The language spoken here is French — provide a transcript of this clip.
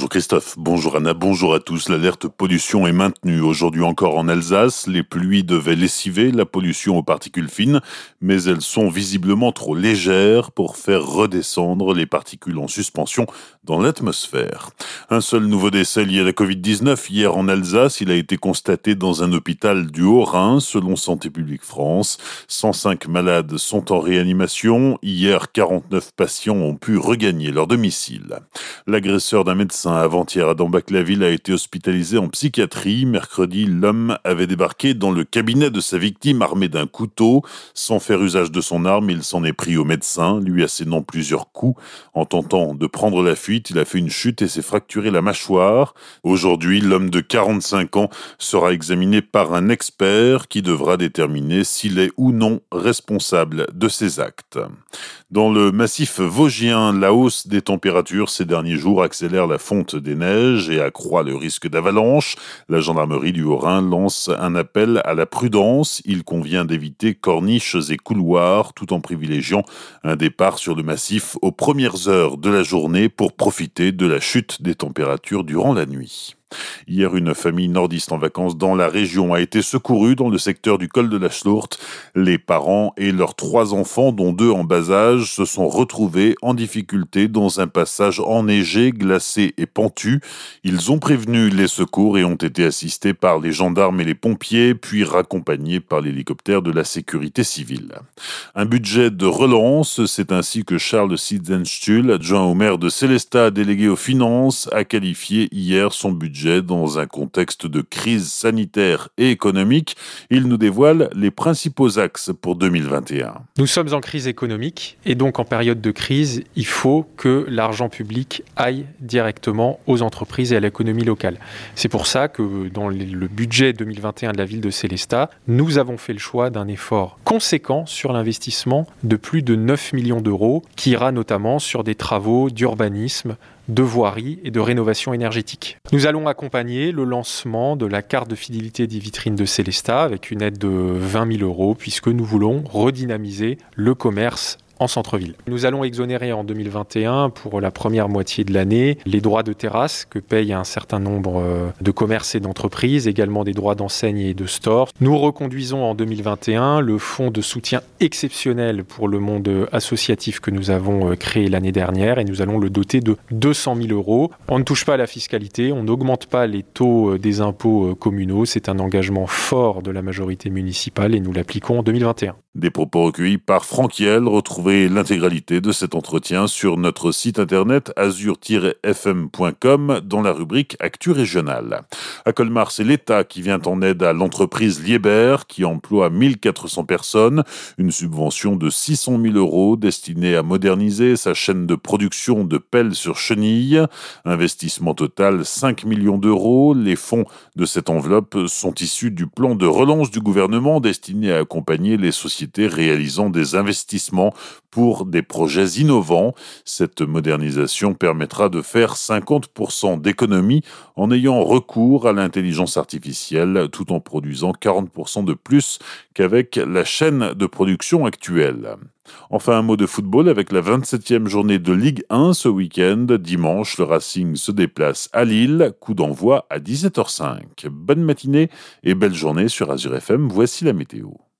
Bonjour Christophe, bonjour Anna, bonjour à tous. L'alerte pollution est maintenue aujourd'hui encore en Alsace. Les pluies devaient lessiver la pollution aux particules fines, mais elles sont visiblement trop légères pour faire redescendre les particules en suspension dans l'atmosphère. Un seul nouveau décès lié à la Covid-19 hier en Alsace. Il a été constaté dans un hôpital du Haut-Rhin, selon Santé publique France. 105 malades sont en réanimation. Hier, 49 patients ont pu regagner leur domicile. L'agresseur d'un médecin avant-hier à Dambach-la-Ville a été hospitalisé en psychiatrie. Mercredi, l'homme avait débarqué dans le cabinet de sa victime armé d'un couteau. Sans faire usage de son arme, il s'en est pris au médecin, lui assénant plusieurs coups. En tentant de prendre la fuite, il a fait une chute et s'est fracturé la mâchoire. Aujourd'hui, l'homme de 45 ans sera examiné par un expert qui devra déterminer s'il est ou non responsable de ses actes. Dans le massif vosgien, la hausse des températures ces derniers jours accélère la fonte des neiges et accroît le risque d'avalanche. La gendarmerie du Haut-Rhin lance un appel à la prudence. Il convient d'éviter corniches et couloirs tout en privilégiant un départ sur le massif aux premières heures de la journée pour profiter de la chute des températures durant la nuit. Hier, une famille nordiste en vacances dans la région a été secourue dans le secteur du col de la Schlourte. Les parents et leurs trois enfants, dont deux en bas âge, se sont retrouvés en difficulté dans un passage enneigé, glacé et pentu. Ils ont prévenu les secours et ont été assistés par les gendarmes et les pompiers, puis raccompagnés par l'hélicoptère de la sécurité civile. Un budget de relance, c'est ainsi que Charles Sitzenstuhl, adjoint au maire de Célestat, délégué aux finances, a qualifié hier son budget dans un contexte de crise sanitaire et économique. Il nous dévoile les principaux axes pour 2021. Nous sommes en crise économique et donc en période de crise, il faut que l'argent public aille directement aux entreprises et à l'économie locale. C'est pour ça que dans le budget 2021 de la ville de Célestat, nous avons fait le choix d'un effort conséquent sur l'investissement de plus de 9 millions d'euros qui ira notamment sur des travaux d'urbanisme, de voirie et de rénovation énergétique. Nous allons accompagner le lancement de la carte de fidélité des vitrines de Célestat avec une aide de 20 000 euros puisque nous voulons redynamiser le commerce en centre-ville. Nous allons exonérer en 2021 pour la première moitié de l'année les droits de terrasse que payent un certain nombre euh, de commerces et d'entreprises, également des droits d'enseigne et de store. Nous reconduisons en 2021 le fonds de soutien exceptionnel pour le monde associatif que nous avons euh, créé l'année dernière et nous allons le doter de 200 000 euros. On ne touche pas à la fiscalité, on n'augmente pas les taux euh, des impôts communaux. C'est un engagement fort de la majorité municipale et nous l'appliquons en 2021. Des propos recueillis par Franquiel, retrouvez l'intégralité de cet entretien sur notre site internet azur-fm.com dans la rubrique Actu régionale. À Colmar, c'est l'État qui vient en aide à l'entreprise Lieber qui emploie 1400 personnes, une subvention de 600 000 euros destinée à moderniser sa chaîne de production de pelles sur chenilles. Investissement total 5 millions d'euros. Les fonds de cette enveloppe sont issus du plan de relance du gouvernement destiné à accompagner les réalisant des investissements pour des projets innovants. Cette modernisation permettra de faire 50% d'économies en ayant recours à l'intelligence artificielle tout en produisant 40% de plus qu'avec la chaîne de production actuelle. Enfin, un mot de football avec la 27e journée de Ligue 1 ce week-end. Dimanche, le Racing se déplace à Lille. Coup d'envoi à 17h05. Bonne matinée et belle journée sur Azure FM. Voici la météo.